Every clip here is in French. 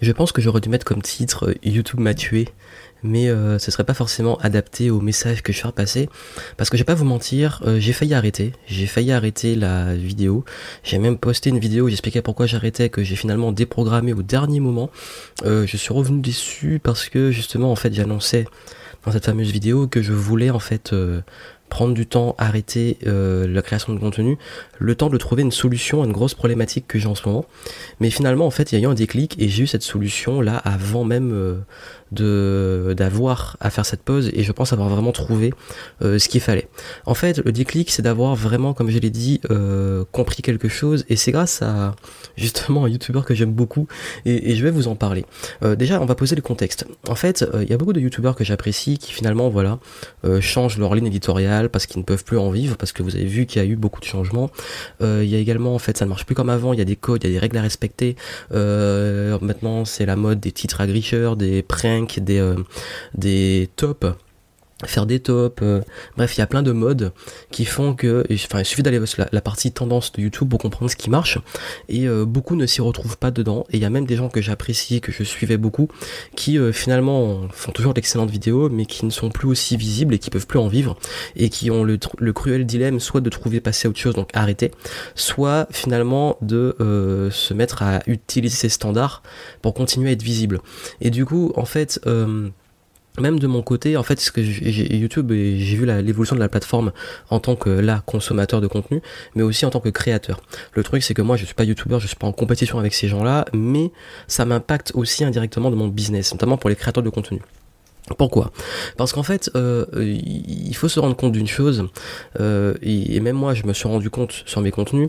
Je pense que j'aurais dû mettre comme titre euh, YouTube m'a tué, mais euh, ce serait pas forcément adapté au message que je fais passer, parce que je vais pas vous mentir, euh, j'ai failli arrêter, j'ai failli arrêter la vidéo, j'ai même posté une vidéo où j'expliquais pourquoi j'arrêtais, que j'ai finalement déprogrammé au dernier moment. je suis revenu déçu parce que justement en fait j'annonçais dans cette fameuse vidéo que je voulais en fait prendre du temps, arrêter euh, la création de contenu, le temps de trouver une solution à une grosse problématique que j'ai en ce moment. Mais finalement, en fait, il y a eu un déclic et j'ai eu cette solution là avant même euh, d'avoir à faire cette pause et je pense avoir vraiment trouvé euh, ce qu'il fallait. En fait, le déclic, c'est d'avoir vraiment, comme je l'ai dit, euh, compris quelque chose et c'est grâce à justement un youtubeur que j'aime beaucoup et, je vais vous en parler. Euh, déjà, on va poser le contexte. En fait, il y a beaucoup de youtubeurs que j'apprécie qui finalement, voilà, changent leur ligne éditoriale parce qu'ils ne peuvent plus en vivre parce que vous avez vu qu'il y a eu beaucoup de changements. Il y a également, en fait, ça ne marche plus comme avant. Il y a des codes, il y a des règles à respecter. maintenant, c'est la mode des titres agricheurs, des des, euh, des faire des tops, euh, bref, il y a plein de modes qui font que, enfin, il suffit d'aller sur la, partie tendance de YouTube pour comprendre ce qui marche, et euh, beaucoup ne s'y retrouvent pas dedans, et il y a même des gens que j'apprécie, que je suivais beaucoup, qui finalement font toujours d'excellentes vidéos, mais qui ne sont plus aussi visibles et qui peuvent plus en vivre, et qui ont le, cruel dilemme soit de trouver passer à autre chose, donc arrêter, soit finalement de se mettre à utiliser ces standards pour continuer à être visible. Et du coup, en fait, euh, même de mon côté, en fait, ce YouTube j'ai vu l'évolution de la plateforme en tant que là consommateur de contenu, mais aussi en tant que créateur. Le truc, c'est que moi, je suis pas YouTuber, je suis pas en compétition avec ces gens-là, mais ça m'impacte aussi indirectement de mon business, notamment pour les créateurs de contenu. Pourquoi? Parce qu'en fait, euh, il faut se rendre compte d'une chose, euh, et même moi, je me suis rendu compte sur mes contenus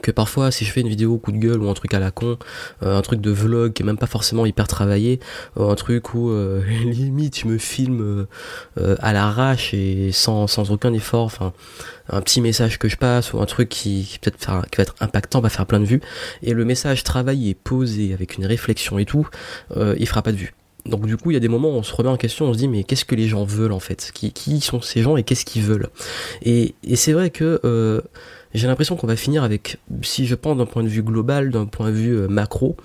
que parfois si je fais une vidéo coup de gueule ou un truc à la con, euh, un truc de vlog qui est même pas forcément hyper travaillé, euh, un truc où euh, limite je me filme à l'arrache et sans, sans aucun effort, enfin un petit message que je passe ou un truc qui, peut-être qui va être impactant va faire plein de vues. Et le message travaillé posé avec une réflexion et tout, il fera pas de vues. Donc du coup, il y a des moments où on se remet en question, on se dit mais qu'est-ce que les gens veulent en fait? Qui, qui sont ces gens et qu'est-ce qu'ils veulent? Et, et c'est vrai que j'ai l'impression qu'on va finir avec, si je pense d'un point de vue global, d'un point de vue euh, macro,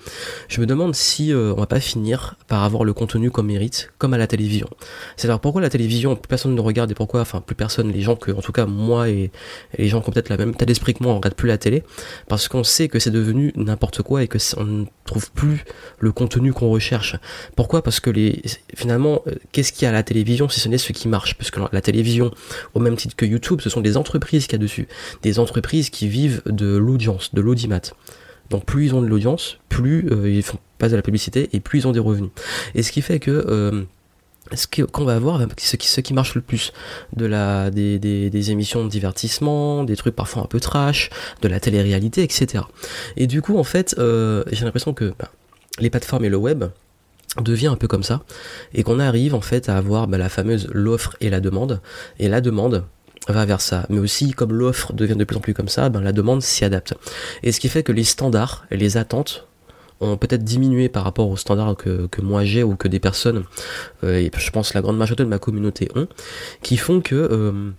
je me demande si euh, on va pas finir par avoir le contenu qu'on mérite, comme à la télévision. C'est-à-dire pourquoi la télévision, plus personne ne regarde et pourquoi, enfin plus personne, les gens que, en tout cas moi et, les gens qui ont peut-être la même état d'esprit que moi, on regarde plus la télé, parce qu'on sait que c'est devenu n'importe quoi et que on ne trouve plus le contenu qu'on recherche. Pourquoi? Parce que finalement, euh, qu'est-ce qu'il y a à la télévision si ce n'est ce qui marche? Parce que la télévision, au même titre que YouTube, ce sont des entreprises qu'il y a dessus, des entreprises qui vivent de l'audience, de l'audimat. Donc plus ils ont de l'audience, plus euh, ils font pas de la publicité et plus ils ont des revenus. Et ce qui fait que euh, ce qu'on va avoir, ce qui, ce qui marche le plus, de la, des, des, émissions de divertissement, des trucs parfois un peu trash, de la télé-réalité, etc. Et du coup, en fait, euh, j'ai l'impression que bah, les plateformes et le web devient un peu comme ça, et qu'on arrive en fait à avoir bah, la fameuse l'offre et la demande. Et la demande, va vers ça. Mais aussi, comme l'offre devient de plus en plus comme ça, ben, la demande s'y adapte. Et ce qui fait que les standards les attentes ont peut-être diminué par rapport aux standards que, que moi j'ai ou que des personnes, euh, et je pense la grande majorité de ma communauté ont, qui font que... Euh,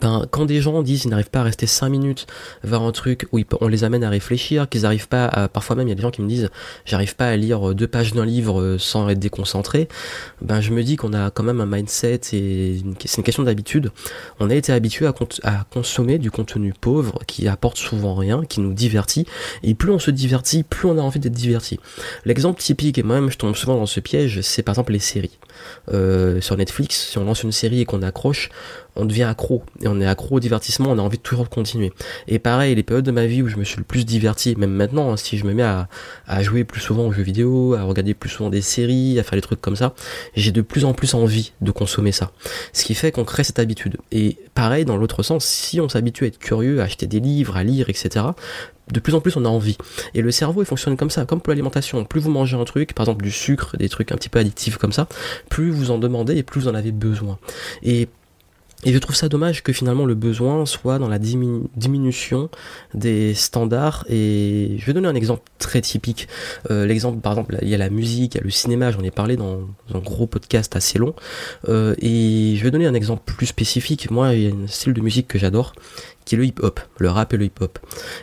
ben, quand des gens disent qu'ils n'arrivent pas à rester 5 minutes vers un truc où on les amène à réfléchir, qu'ils n'arrivent pas à, parfois même il y a des gens qui me disent j'arrive pas à lire deux pages d'un livre euh, sans être déconcentré, ben je me dis qu'on a quand même un mindset et c'est une question d'habitude. On a été habitué à, à, consommer du contenu pauvre qui apporte souvent rien, qui nous divertit, et plus on se divertit, plus on a envie d'être diverti. L'exemple typique, et moi-même je tombe souvent dans ce piège, c'est par exemple les séries. Euh, sur Netflix, si on lance une série et qu'on accroche, on devient accro. Et on est accro au divertissement, on a envie de toujours continuer. Et pareil, les périodes de ma vie où je me suis le plus diverti, même maintenant, hein, si je me mets à, à, jouer plus souvent aux jeux vidéo, à regarder plus souvent des séries, à faire des trucs comme ça, j'ai de plus en plus envie de consommer ça. Ce qui fait qu'on crée cette habitude. Et pareil, dans l'autre sens, si on s'habitue à être curieux, à acheter des livres, à lire, etc., de plus en plus on a envie. Et le cerveau il fonctionne comme ça, comme pour l'alimentation. Plus vous mangez un truc, par exemple du sucre, des trucs un petit peu addictifs comme ça, plus vous en demandez et plus vous en avez besoin. Et et je trouve ça dommage que finalement le besoin soit dans la diminution des standards. Et je vais donner un exemple très typique. Euh, L'exemple, par exemple, il y a la musique, il y a le cinéma, j'en ai parlé dans un gros podcast assez long. Euh, et je vais donner un exemple plus spécifique. Moi, il y a un style de musique que j'adore, qui est le hip-hop, le rap et le hip-hop.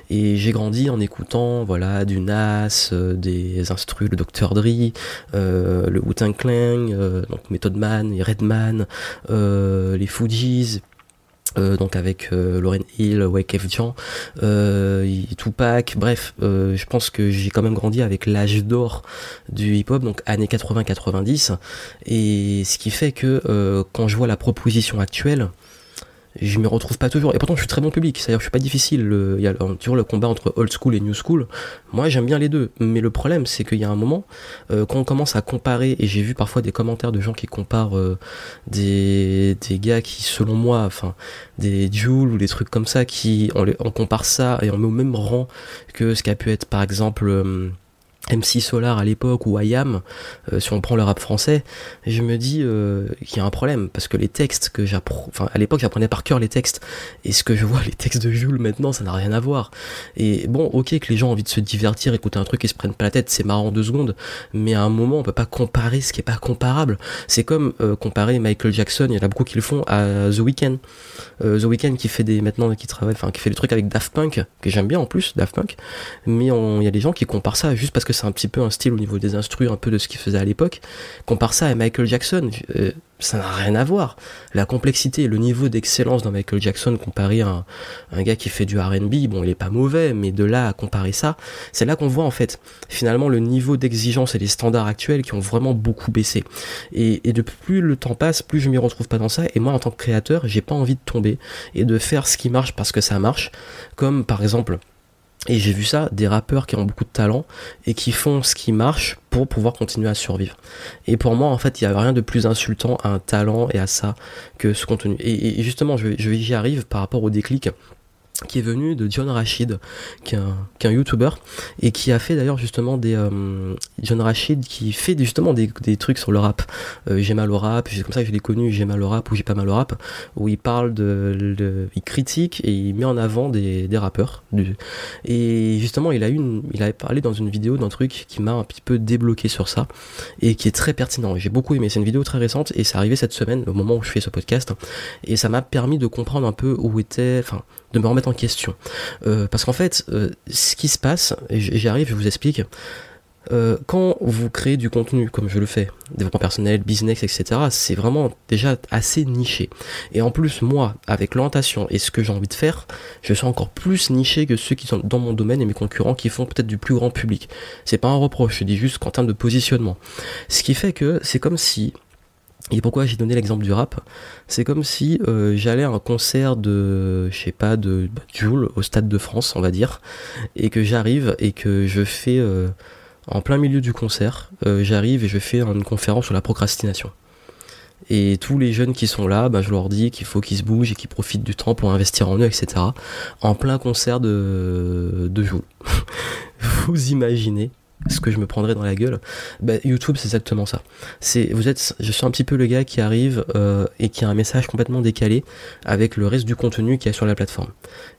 Et j'ai grandi en écoutant voilà du Nas, euh, des instrus, le Dr Dre, euh, le Wu-Tang Clan, euh, donc Method Man, les Redman, les Fugees, donc avec Lauren Hill, Wyclef Jean, Tupac, bref, je pense que j'ai quand même grandi avec l'âge d'or du hip-hop, donc années 80-90, et ce qui fait que quand je vois la proposition actuelle, je me retrouve pas toujours. Et pourtant, je suis très bon public. C'est-à-dire, je suis pas difficile. Il y a toujours le combat entre old school et new school. Moi, j'aime bien les deux. Mais le problème, c'est qu'il y a un moment, euh, quand on commence à comparer, et j'ai vu parfois des commentaires de gens qui comparent euh, des, des gars qui, selon moi, enfin, des Jules ou des trucs comme ça, qui, on, les, compare ça et on met au même rang que ce qu'a pu être, par exemple, euh, MC Solar à l'époque ou IAM, euh, si on prend le rap français, je me dis euh, qu'il y a un problème parce que les textes que j'apprends, enfin à l'époque j'apprenais par cœur les textes et ce que je vois les textes de Jules maintenant ça n'a rien à voir. Et bon ok que les gens ont envie de se divertir, écouter un truc et se prennent pas la tête, c'est marrant deux secondes, mais à un moment on peut pas comparer ce qui est pas comparable. C'est comme euh, comparer Michael Jackson, il y en a beaucoup qui le font à The Weeknd. The Weeknd qui fait des maintenant qui travaille, enfin qui fait des trucs avec Daft Punk que j'aime bien en plus Daft Punk, mais il y a des gens qui comparent ça juste parce que un petit peu un style au niveau des instrus, un peu de ce qu'il faisait à l'époque. Compare ça à Michael Jackson, euh, ça n'a rien à voir. La complexité, le niveau d'excellence dans Michael Jackson comparé à un, gars qui fait du R&B, bon, il est pas mauvais, mais de là à comparer ça, c'est là qu'on voit en fait finalement le niveau d'exigence et les standards actuels qui ont vraiment beaucoup baissé. Et, et de plus le temps passe, plus je m'y retrouve pas dans ça. Et moi, en tant que créateur, j'ai pas envie de tomber et de faire ce qui marche parce que ça marche, comme par exemple et j'ai vu ça, des rappeurs qui ont beaucoup de talent et qui font ce qui marche pour pouvoir continuer à survivre. Et pour moi, en fait, il n'y a rien de plus insultant à un talent et à ça que ce contenu. Et, justement, je, arrive par rapport au déclic qui est venu de John Rachid, qui est un, qui YouTuber, et qui a fait d'ailleurs justement des... Euh, John Rachid qui fait justement des, des trucs sur le rap. Euh, j'ai mal au rap, c'est comme ça que je l'ai connu, j'ai mal au rap ou j'ai pas mal au rap, où il parle de... il critique et il met en avant des, des rappeurs. Et justement, il a, une, il avait parlé dans une vidéo d'un truc qui m'a un petit peu débloqué sur ça, et qui est très pertinent. J'ai beaucoup aimé, c'est une vidéo très récente, et c'est arrivé cette semaine, au moment où je fais ce podcast, et ça m'a permis de comprendre un peu où était... Enfin, de me remettre en question. Euh, parce qu'en fait, euh, ce qui se passe, et j'y arrive, je vous explique, euh, quand vous créez du contenu, comme je le fais, développement personnel, business, etc., c'est vraiment déjà assez niché. Et en plus, moi, avec l'orientation et ce que j'ai envie de faire, je suis encore plus niché que ceux qui sont dans mon domaine et mes concurrents qui font peut-être du plus grand public. C'est pas un reproche, je dis juste qu'en termes de positionnement. Ce qui fait que c'est comme si et pourquoi j'ai donné l'exemple du rap? C'est comme si euh, j'allais à un concert de, je sais pas, de bah, au Stade de France, on va dire, et que j'arrive et que je fais, euh, en plein milieu du concert, euh, j'arrive et je fais une conférence sur la procrastination. Et tous les jeunes qui sont là, bah, je leur dis qu'il faut qu'ils se bougent et qu'ils profitent du temps pour investir en eux, etc. En plein concert de, de. Vous imaginez ce que je me prendrais dans la gueule. Bah, YouTube c'est exactement ça. C'est vous êtes je suis un petit peu le gars qui arrive euh, et qui a un message complètement décalé avec le reste du contenu qui est sur la plateforme.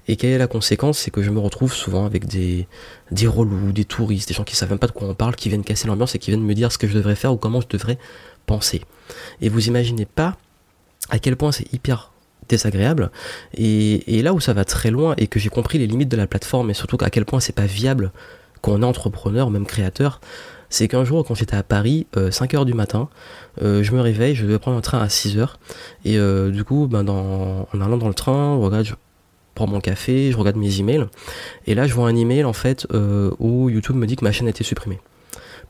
Et quelle est la conséquence? C'est que je me retrouve souvent avec des des relous des touristes des gens qui savent même pas de quoi on parle qui viennent casser l'ambiance et qui viennent me dire ce que je devrais faire ou comment je devrais penser. Et vous imaginez pas à quel point c'est hyper désagréable. Et, et là où ça va très loin et que j'ai compris les limites de la plateforme et surtout à quel point c'est pas viable quand on est entrepreneur, même créateur, c'est qu'un jour, quand j'étais à Paris, 5h euh, du matin, euh, je me réveille, je devais prendre un train à 6h. Et euh, du coup, ben, dans, en allant dans le train, je, je prends mon café, je regarde mes emails. Et là, je vois un email, en fait, où YouTube me dit que ma chaîne a été supprimée.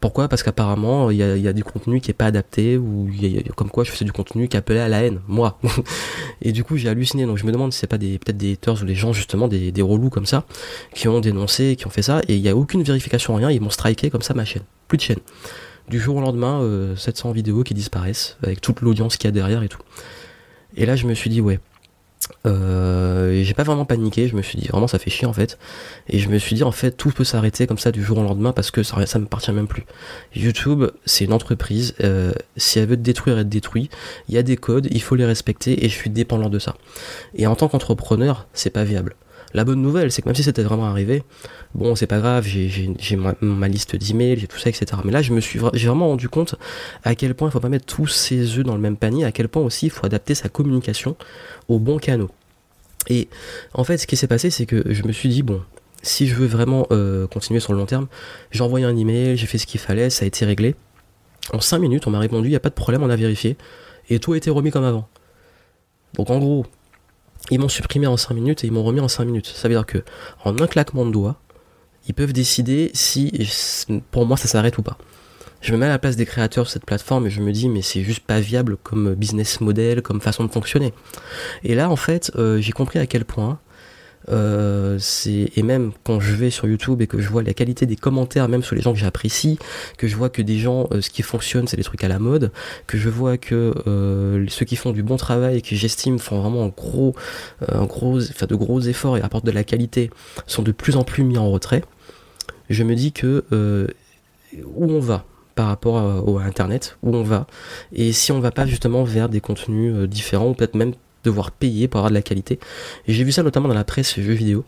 Pourquoi? Parce qu'apparemment, il y a, du contenu qui est pas adapté, ou y a, comme quoi je faisais du contenu qui appelait à la haine, moi. et du coup, j'ai halluciné. Donc je me demande si c'est pas des peut-être des haters ou des gens justement des, des relous comme ça qui ont dénoncé, qui ont fait ça, et il y a aucune vérification rien. Ils m'ont striké comme ça ma chaîne, plus de chaîne. Du jour au lendemain, 700 euh, vidéos qui disparaissent avec toute l'audience qu'il y a derrière et tout. Et là, je me suis dit ouais, euh, j'ai pas vraiment paniqué, je me suis dit vraiment ça fait chier en fait. Et je me suis dit en fait tout peut s'arrêter comme ça du jour au lendemain parce que ça, me appartient même plus. YouTube c'est une entreprise, euh, si elle veut te détruire, elle te détruit. Il y a des codes, il faut les respecter et je suis dépendant de ça. Et en tant qu'entrepreneur, c'est pas viable. La bonne nouvelle, c'est que même si c'était vraiment arrivé, bon, c'est pas grave, j'ai ma, liste d'emails, j'ai tout ça, etc. Mais là, je me suis j'ai vraiment rendu compte à quel point il faut pas mettre tous ses œufs dans le même panier, à quel point aussi il faut adapter sa communication aux bons canaux. Et en fait, ce qui s'est passé, c'est que je me suis dit, bon, si je veux vraiment euh, continuer sur le long terme, j'ai envoyé un email, j'ai fait ce qu'il fallait, ça a été réglé. En 5 minutes, on m'a répondu, il n'y a pas de problème, on a vérifié. Et tout a été remis comme avant. Donc en gros, ils m'ont supprimé en 5 minutes et ils m'ont remis en 5 minutes. Ça veut dire que en un claquement de doigts, ils peuvent décider si pour moi ça s'arrête ou pas. Je me mets à la place des créateurs de cette plateforme et je me dis mais c'est juste pas viable comme business model, comme façon de fonctionner. Et là en fait euh, j'ai compris à quel point euh, et même quand je vais sur YouTube et que je vois la qualité des commentaires, même sur les gens que j'apprécie, que je vois que des gens, euh, ce qui fonctionne, c'est des trucs à la mode, que je vois que euh, ceux qui font du bon travail et qui j'estime font vraiment un gros, un gros, enfin de gros efforts et apportent de la qualité, sont de plus en plus mis en retrait. Je me dis que où on va par rapport à, à, Internet, où on va, et si on va pas justement vers des contenus différents, ou peut-être même devoir payer pour avoir de la qualité. Et j'ai vu ça notamment dans la presse jeux vidéo.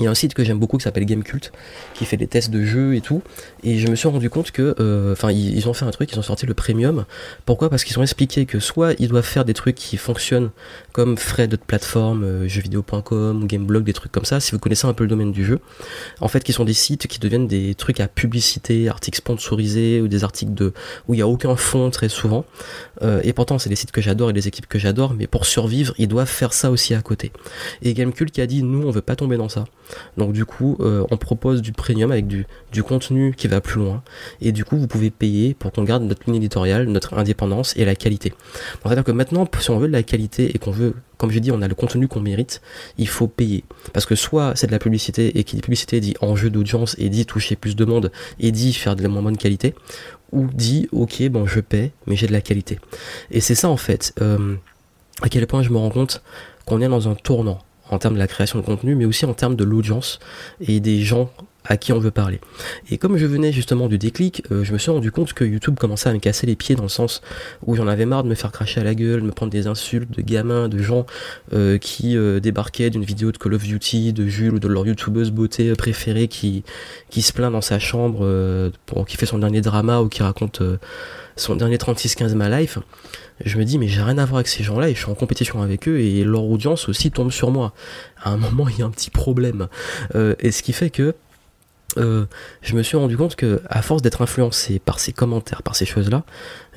Il y a un site que j'aime beaucoup qui s'appelle Gamecult, qui fait des tests de jeux et tout. Et je me suis rendu compte que, euh, enfin, ils, ont fait un truc, ils ont sorti le premium. Pourquoi? Parce qu'ils ont expliqué que soit ils doivent faire des trucs qui fonctionnent comme frais de plateforme, euh, jeuxvideo.com, Gameblog, des trucs comme ça. Si vous connaissez un peu le domaine du jeu, en fait, qui sont des sites qui deviennent des trucs à publicité, articles sponsorisés ou des articles de où il y a aucun fond très souvent. Euh, et pourtant, c'est des sites que j'adore et des équipes que j'adore, mais pour survivre, ils doivent faire ça aussi à côté. Et Gamecult qui a dit, nous, on veut pas tomber dans ça. Donc du coup, euh, on propose du premium avec du, contenu qui va plus loin. Et du coup, vous pouvez payer pour qu'on garde notre ligne éditoriale, notre indépendance et la qualité. C'est-à-dire que maintenant, si on veut de la qualité et qu'on veut, comme je dis, on a le contenu qu'on mérite, il faut payer. Parce que soit c'est de la publicité et qui dit publicité dit enjeu d'audience et dit toucher plus de monde et dit faire de la moins bonne qualité, ou dit ok bon je paie mais j'ai de la qualité. Et c'est ça en fait. Euh, à quel point je me rends compte qu'on est dans un tournant en termes de la création de contenu, mais aussi en termes de l'audience et des gens à qui on veut parler. Et comme je venais justement du déclic, euh, je me suis rendu compte que YouTube commençait à me casser les pieds dans le sens où j'en avais marre de me faire cracher à la gueule, de me prendre des insultes de gamins, de gens euh, qui euh, débarquaient d'une vidéo de Call of Duty, de Jules ou de leur youtubeuse beauté préférée qui, qui se plaint dans sa chambre, pour, qui fait son dernier drama ou qui raconte son dernier 36-15 My Life je me dis mais j'ai rien à voir avec ces gens-là et je suis en compétition avec eux et leur audience aussi tombe sur moi. À un moment il y a un petit problème. Euh, et ce qui fait que euh, je me suis rendu compte que à force d'être influencé par ces commentaires, par ces choses-là,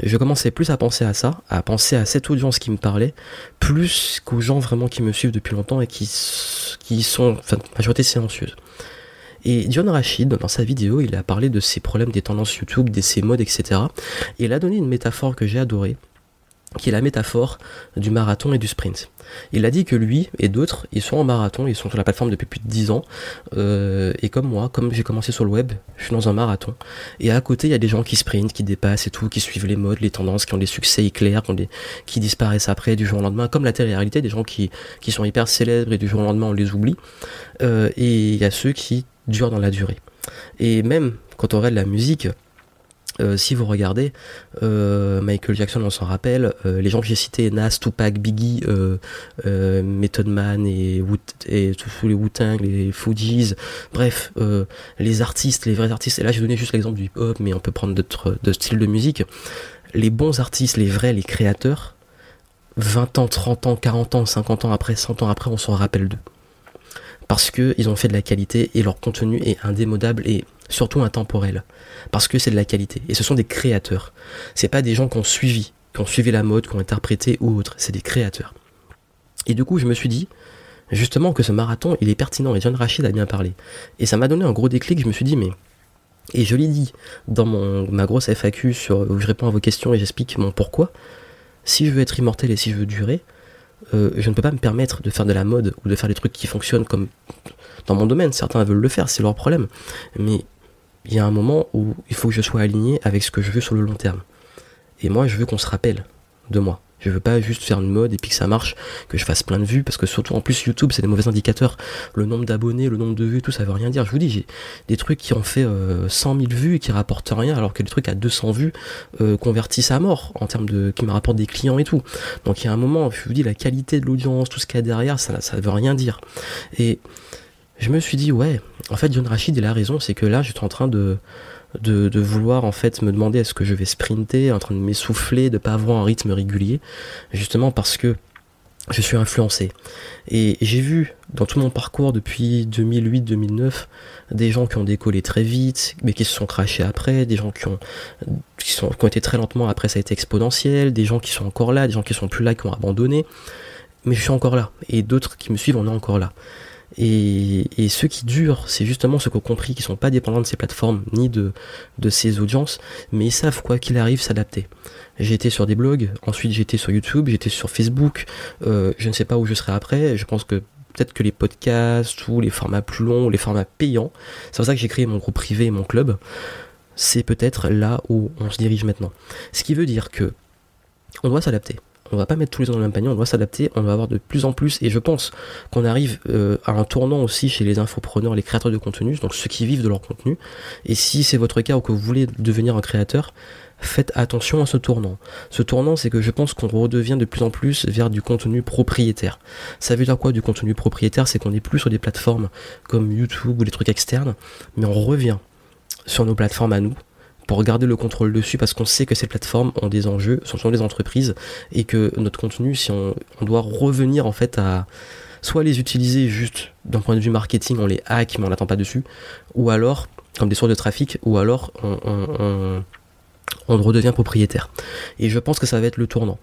je commençais plus à penser à ça, à penser à cette audience qui me parlait, plus qu'aux gens vraiment qui me suivent depuis longtemps et qui, qui sont, enfin, majorité silencieuse. Et John Rachid, dans sa vidéo, il a parlé de ces problèmes des tendances YouTube, des ces modes, etc. Et il a donné une métaphore que j'ai adorée, qui est la métaphore du marathon et du sprint. Il a dit que lui et d'autres, ils sont en marathon, ils sont sur la plateforme depuis plus de 10 ans, euh, et comme moi, comme j'ai commencé sur le web, je suis dans un marathon, et à côté, il y a des gens qui sprintent, qui dépassent et tout, qui suivent les modes, les tendances, qui ont des succès éclairs, qui, disparaissent après du jour au lendemain, comme la télé-réalité, des gens qui, qui sont hyper célèbres et du jour au lendemain on les oublie, euh, et il y a ceux qui durent dans la durée. Et même quand on regarde la musique, euh, si vous regardez, euh, Michael Jackson, on s'en rappelle, euh, les gens que j'ai cités, Nas, Tupac, Biggie, Method Man et, tous les Wu-Tang, les Fugees, bref, les artistes, les vrais artistes, et là j'ai donné juste l'exemple du hip-hop, mais on peut prendre d'autres styles de musique, les bons artistes, les vrais, les créateurs, 20 ans, 30 ans, 40 ans, 50 ans après, 100 ans après, on s'en rappelle d'eux. Parce qu'ils ont fait de la qualité et leur contenu est indémodable et surtout intemporel, parce que c'est de la qualité. Et ce sont des créateurs. C'est pas des gens qui ont suivi, qui ont suivi la mode, qui ont interprété ou autre. C'est des créateurs. Et du coup, je me suis dit, justement, que ce marathon, il est pertinent. Et John Rachid a bien parlé. Et ça m'a donné un gros déclic. Je me suis dit, mais et je l'ai dit dans mon, ma grosse FAQ où je réponds à vos questions et j'explique mon pourquoi. Si je veux être immortel et si je veux durer, euh, je ne peux pas me permettre de faire de la mode ou de faire des trucs qui fonctionnent comme dans mon domaine. Certains veulent le faire, c'est leur problème. Mais il y a un moment où il faut que je sois aligné avec ce que je veux sur le long terme. Et moi, je veux qu'on se rappelle de moi. Je veux pas juste faire une mode et puis que ça marche, que je fasse plein de vues, parce que surtout en plus YouTube, c'est des mauvais indicateurs. Le nombre d'abonnés, le nombre de vues, tout ça veut rien dire. Je vous dis, j'ai des trucs qui ont fait 100 000 vues et qui rapportent rien, alors que les trucs à 200 vues euh, convertissent à mort en termes de qui me rapportent des clients et tout. Donc il y a un moment, je vous dis, la qualité de l'audience, tout ce qu'il y a derrière, ça, ça veut rien dire. Et je me suis dit, ouais, en fait, John Rachid, il a raison, c'est que là, je suis en train de, de, vouloir, en fait, me demander est-ce que je vais sprinter, en train de m'essouffler, de pas avoir un rythme régulier, justement parce que je suis influencé. Et j'ai vu dans tout mon parcours depuis 2008-2009 des gens qui ont décollé très vite, mais qui se sont crachés après, des gens qui ont, qui, qui ont été très lentement après, ça a été exponentiel, des gens qui sont encore là, des gens qui sont plus là, qui ont abandonné. Mais je suis encore là. Et d'autres qui me suivent, on est encore là. Et, et ceux qui durent, c'est justement ceux qui ont compris qu'ils sont pas dépendants de ces plateformes ni de, ces audiences, mais ils savent quoi qu'il arrive s'adapter. J'ai été sur des blogs, ensuite été sur YouTube, j'étais sur Facebook, euh, je ne sais pas où je serai après, je pense que peut-être que les podcasts ou les formats plus longs, les formats payants, c'est pour ça que j'ai créé mon groupe privé et mon club, c'est peut-être là où on se dirige maintenant. Ce qui veut dire que on doit s'adapter on va pas mettre tous les ans dans le même panier, on doit s'adapter, on va avoir de plus en plus, et je pense qu'on arrive euh, à un tournant aussi chez les infopreneurs, les créateurs de contenu, donc ceux qui vivent de leur contenu, et si c'est votre cas ou que vous voulez devenir un créateur, faites attention à ce tournant. Ce tournant, c'est que je pense qu'on redevient de plus en plus vers du contenu propriétaire. Ça veut dire quoi du contenu propriétaire? C'est qu'on n'est plus sur des plateformes comme YouTube ou des trucs externes, mais on revient sur nos plateformes à nous, pour garder le contrôle dessus parce qu'on sait que ces plateformes ont des enjeux, sont des entreprises et que notre contenu, si on, doit revenir en fait à soit les utiliser juste d'un point de vue marketing, on les hack mais on n'attend pas dessus, ou alors comme des sources de trafic, ou alors on, redevient propriétaire. Et je pense que ça va être le tournant.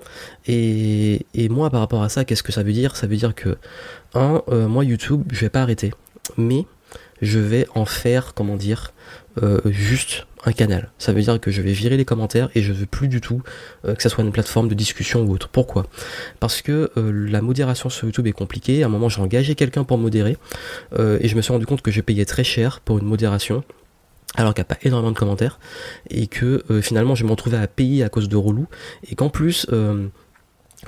Et, moi, par rapport à ça, qu'est-ce que ça veut dire? Ça veut dire que, un, euh, moi, YouTube, je vais pas arrêter. Mais je vais en faire, comment dire, euh, juste un canal. Ça veut dire que je vais virer les commentaires et je veux plus du tout euh, que ça soit une plateforme de discussion ou autre. Pourquoi? Parce que euh, la modération sur YouTube est compliquée. À un moment, j'ai engagé quelqu'un pour modérer et je me suis rendu compte que je payais très cher pour une modération alors qu'il n'y a pas énormément de commentaires et que finalement je me retrouvais à payer à cause de relou et qu'en plus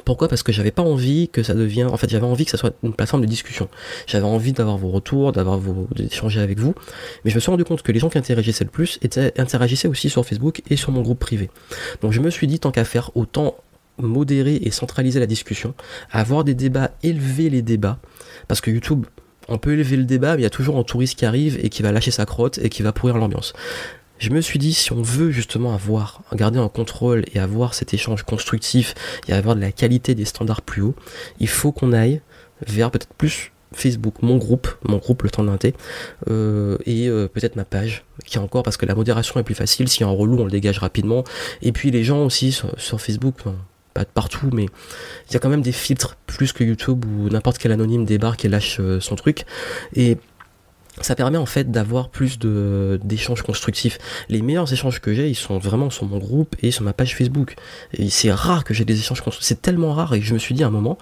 pourquoi? Parce que j'avais pas envie que ça devienne. En fait, j'avais envie que ça soit une plateforme de discussion. J'avais envie d'avoir vos retours, d'avoir vos, d'échanger avec vous. Mais je me suis rendu compte que les gens qui interagissaient le plus interagissaient aussi sur Facebook et sur mon groupe privé. Donc je me suis dit tant qu'à faire, autant modérer et centraliser la discussion, avoir des débats, élever les débats, parce que YouTube, on peut élever le débat, mais il y a toujours un touriste qui arrive et qui va lâcher sa crotte et qui va pourrir l'ambiance je me suis dit, si on veut justement avoir, garder un contrôle et avoir cet échange constructif et avoir de la qualité des standards plus hauts, il faut qu'on aille vers peut-être plus Facebook, mon groupe, mon groupe le temps d'inté, euh, et euh, peut-être ma page, qui est encore parce que la modération est plus facile, s'il y a un relou on le dégage rapidement, et puis les gens aussi sur, Facebook, pas de partout, mais il y a quand même des filtres plus que YouTube où n'importe quel anonyme débarque et lâche euh, son truc, et ça permet en fait d'avoir plus de d'échanges constructifs. Les meilleurs échanges que j'ai, ils sont vraiment sur mon groupe et sur ma page Facebook. Et c'est rare que j'ai des échanges constructifs. C'est tellement rare et je me suis dit à un moment,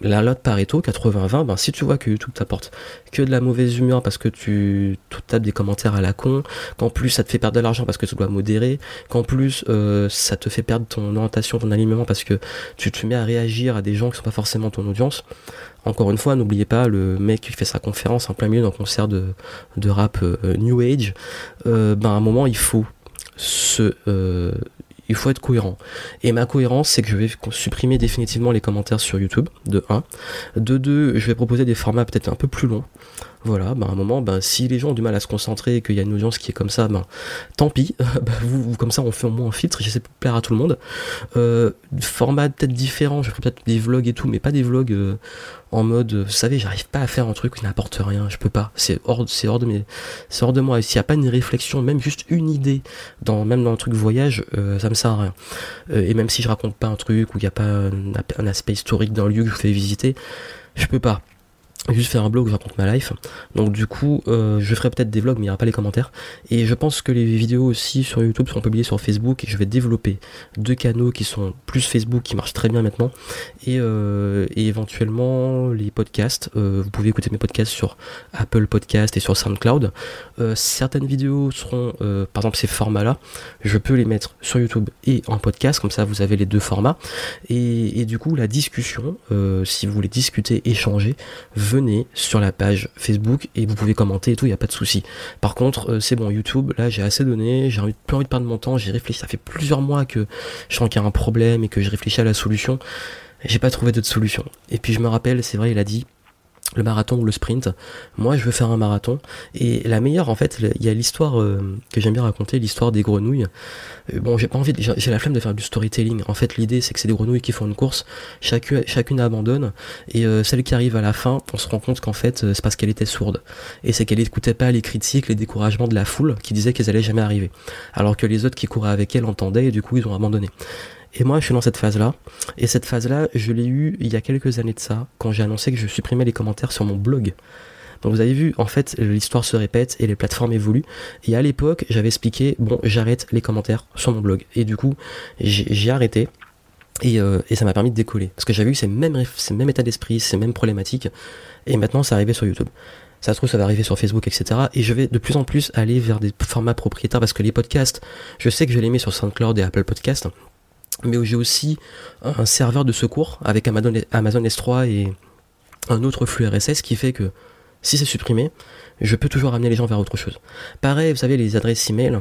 la lotte Pareto 80-20, ben si tu vois que YouTube t'apporte que de la mauvaise humeur parce que tu, tapes des commentaires à la con, qu'en plus ça te fait perdre de l'argent parce que tu dois modérer, qu'en plus euh, ça te fait perdre ton orientation, ton alignement parce que tu te mets à réagir à des gens qui sont pas forcément ton audience. Encore une fois, n'oubliez pas le mec qui fait sa conférence en plein milieu d'un concert de, de rap euh, New Age. Euh, ben à un moment il faut se il faut être cohérent. Et ma cohérence, c'est que je vais supprimer définitivement les commentaires sur YouTube, de 1. De 2, je vais proposer des formats peut-être un peu plus longs. Voilà, ben à un moment, ben, si les gens ont du mal à se concentrer et qu'il y a une audience qui est comme ça, ben, tant pis. Ben, vous, comme ça, on fait au moins un filtre. J'essaie de plaire à tout le monde. Euh, format peut-être différent. Je ferai peut-être des vlogs et tout, mais pas des vlogs euh, en mode, vous savez, j'arrive pas à faire un truc qui n'apporte rien. Je peux pas. C'est hors, c'est hors de mes, c'est hors de moi. Et s'il n'y a pas une réflexion, même juste une idée, dans, même dans un truc voyage, euh, ça me sert à rien. Euh, et même si je raconte pas un truc où il n'y a pas un, aspect historique d'un lieu que je vous fais visiter, je peux pas juste faire un blog où je raconte ma life. Donc du coup, euh, je ferai peut-être des vlogs, mais il n'y aura pas les commentaires. Et je pense que les vidéos aussi sur YouTube seront publiées sur Facebook et je vais développer deux canaux qui sont plus Facebook, qui marchent très bien maintenant, et, euh, éventuellement les podcasts. Euh, vous pouvez écouter mes podcasts sur Apple Podcast et sur SoundCloud. certaines vidéos seront, par exemple ces formats-là, je peux les mettre sur YouTube et en podcast, comme ça vous avez les deux formats. Et, et du coup, la discussion, si vous voulez discuter, échanger, venez sur la page Facebook et vous pouvez commenter et tout, il n'y a pas de souci. Par contre, euh, c'est bon, YouTube, là j'ai assez donné, j'ai plus envie de perdre mon temps, j'ai réfléchi, ça fait plusieurs mois que je sens qu'il y a un problème et que je réfléchis à la solution, j'ai pas trouvé d'autre solution. Et puis je me rappelle, c'est vrai, il a dit, le marathon ou le sprint. Moi, je veux faire un marathon. Et la meilleure, en fait, il y a l'histoire euh, que j'aime bien raconter, l'histoire des grenouilles. Euh, bon, j'ai pas envie, j'ai la flemme de faire du storytelling. En fait, l'idée, c'est que c'est des grenouilles qui font une course, chacune, chacune abandonne, et euh, celle qui arrive à la fin, on se rend compte qu'en fait, c'est parce qu'elle était sourde. Et c'est qu'elle écoutait pas les critiques, les découragements de la foule qui disaient qu'elles allaient jamais arriver. Alors que les autres qui couraient avec elle entendaient, et du coup, ils ont abandonné. Et moi, je suis dans cette phase-là. Et cette phase-là, je l'ai eue il y a quelques années de ça, quand j'ai annoncé que je supprimais les commentaires sur mon blog. Donc vous avez vu, en fait, l'histoire se répète et les plateformes évoluent. Et à l'époque, j'avais expliqué, bon, j'arrête les commentaires sur mon blog. Et du coup, j'ai arrêté. Et, euh, et, ça m'a permis de décoller. Parce que j'avais eu ces mêmes, ces mêmes états d'esprit, ces mêmes problématiques. Et maintenant, ça arrivait sur YouTube. Ça se trouve, ça va arriver sur Facebook, etc. Et je vais de plus en plus aller vers des formats propriétaires parce que les podcasts, je sais que je les mets sur SoundCloud et Apple Podcasts mais j'ai aussi un serveur de secours avec Amazon, S3 et un autre flux RSS qui fait que si c'est supprimé, je peux toujours amener les gens vers autre chose. Pareil, vous savez, les adresses email,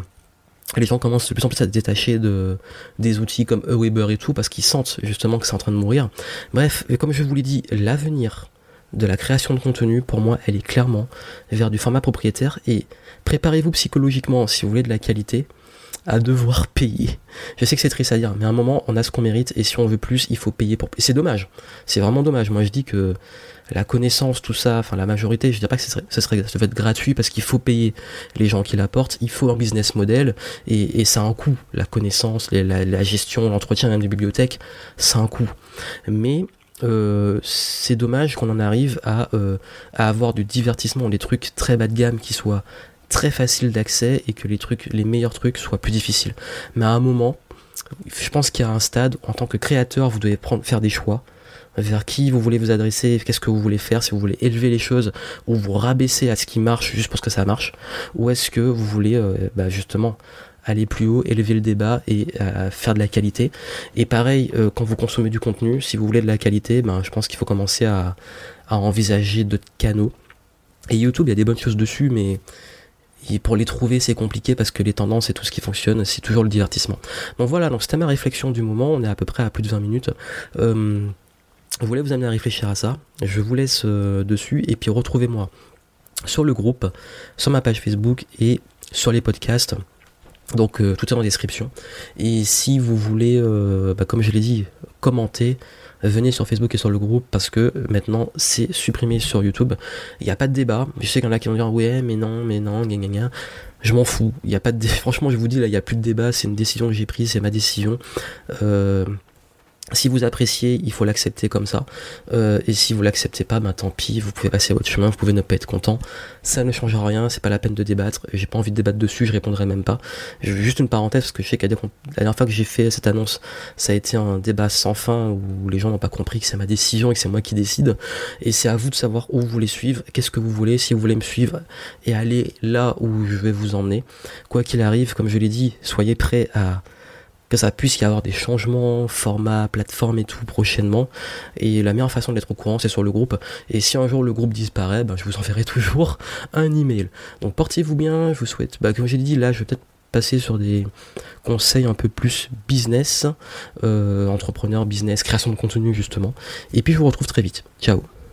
les gens commencent de plus en plus à se détacher de, des outils comme Aweber et tout parce qu'ils sentent justement que c'est en train de mourir. Bref, comme je vous l'ai dit, l'avenir de la création de contenu, pour moi, elle est clairement vers du format propriétaire et préparez-vous psychologiquement si vous voulez de la qualité à devoir payer. Je sais que c'est triste à dire, mais à un moment, on a ce qu'on mérite, et si on veut plus, il faut payer pour C'est dommage. C'est vraiment dommage. Moi, je dis que la connaissance, tout ça, enfin la majorité, je dirais pas que ce serait, être gratuit parce qu'il faut payer les gens qui l'apportent, il faut un business model, et, et ça a un coût. La connaissance, la, gestion, l'entretien même des bibliothèques, ça a un coût. Mais euh, c'est dommage qu'on en arrive à, euh, à avoir du divertissement, des trucs très bas de gamme qui soient très facile d'accès et que les trucs, les meilleurs trucs soient plus difficiles. Mais à un moment, je pense qu'il y a un stade, en tant que créateur, vous devez prendre, faire des choix vers qui vous voulez vous adresser, qu'est-ce que vous voulez faire, si vous voulez élever les choses ou vous rabaisser à ce qui marche juste parce que ça marche, ou est-ce que vous voulez euh, bah, justement aller plus haut, élever le débat et euh, faire de la qualité. Et pareil, euh, quand vous consommez du contenu, si vous voulez de la qualité, ben, je pense qu'il faut commencer à, à envisager d'autres canaux. Et YouTube, il y a des bonnes choses dessus, mais et pour les trouver, c'est compliqué parce que les tendances et tout ce qui fonctionne, c'est toujours le divertissement. Donc voilà, donc c'était ma réflexion du moment. On est à peu près à plus de 20 minutes. Euh, je voulais vous amener à réfléchir à ça. Je vous laisse euh, dessus et puis retrouvez-moi sur le groupe, sur ma page Facebook et sur les podcasts. Donc euh, tout est en description. Et si vous voulez, bah, comme je l'ai dit, commenter, venez sur Facebook et sur le groupe parce que maintenant c'est supprimé sur YouTube. Il n'y a pas de débat. Je sais qu'il y en a qui vont dire ouais mais non, mais non, gna, gna, Je m'en fous. Il y a pas de Franchement je vous dis là il n'y a plus de débat, c'est une décision que j'ai prise, c'est ma décision. Euh, si vous appréciez, il faut l'accepter comme ça. Euh, et si vous l'acceptez pas, ben tant pis, vous pouvez passer votre chemin, vous pouvez ne pas être content. Ça ne changera rien, c'est pas la peine de débattre. J'ai pas envie de débattre dessus, je répondrai même pas. Juste une parenthèse, parce que je sais qu'à la dernière fois que j'ai fait cette annonce, ça a été un débat sans fin où les gens n'ont pas compris que c'est ma décision et que c'est moi qui décide. Et c'est à vous de savoir où vous voulez suivre, qu'est-ce que vous voulez, si vous voulez me suivre et aller là où je vais vous emmener. Quoi qu'il arrive, comme je l'ai dit, soyez prêts à que ça puisse y avoir des changements, format, plateforme et tout prochainement. Et la meilleure façon d'être au courant, c'est sur le groupe. Et si un jour le groupe disparaît, ben, je vous enverrai toujours un email. Donc portez-vous bien, je vous souhaite, bah, comme j'ai dit, là, je vais peut-être passer sur des conseils un peu plus business, euh, entrepreneur, business, création de contenu justement. Et puis je vous retrouve très vite. Ciao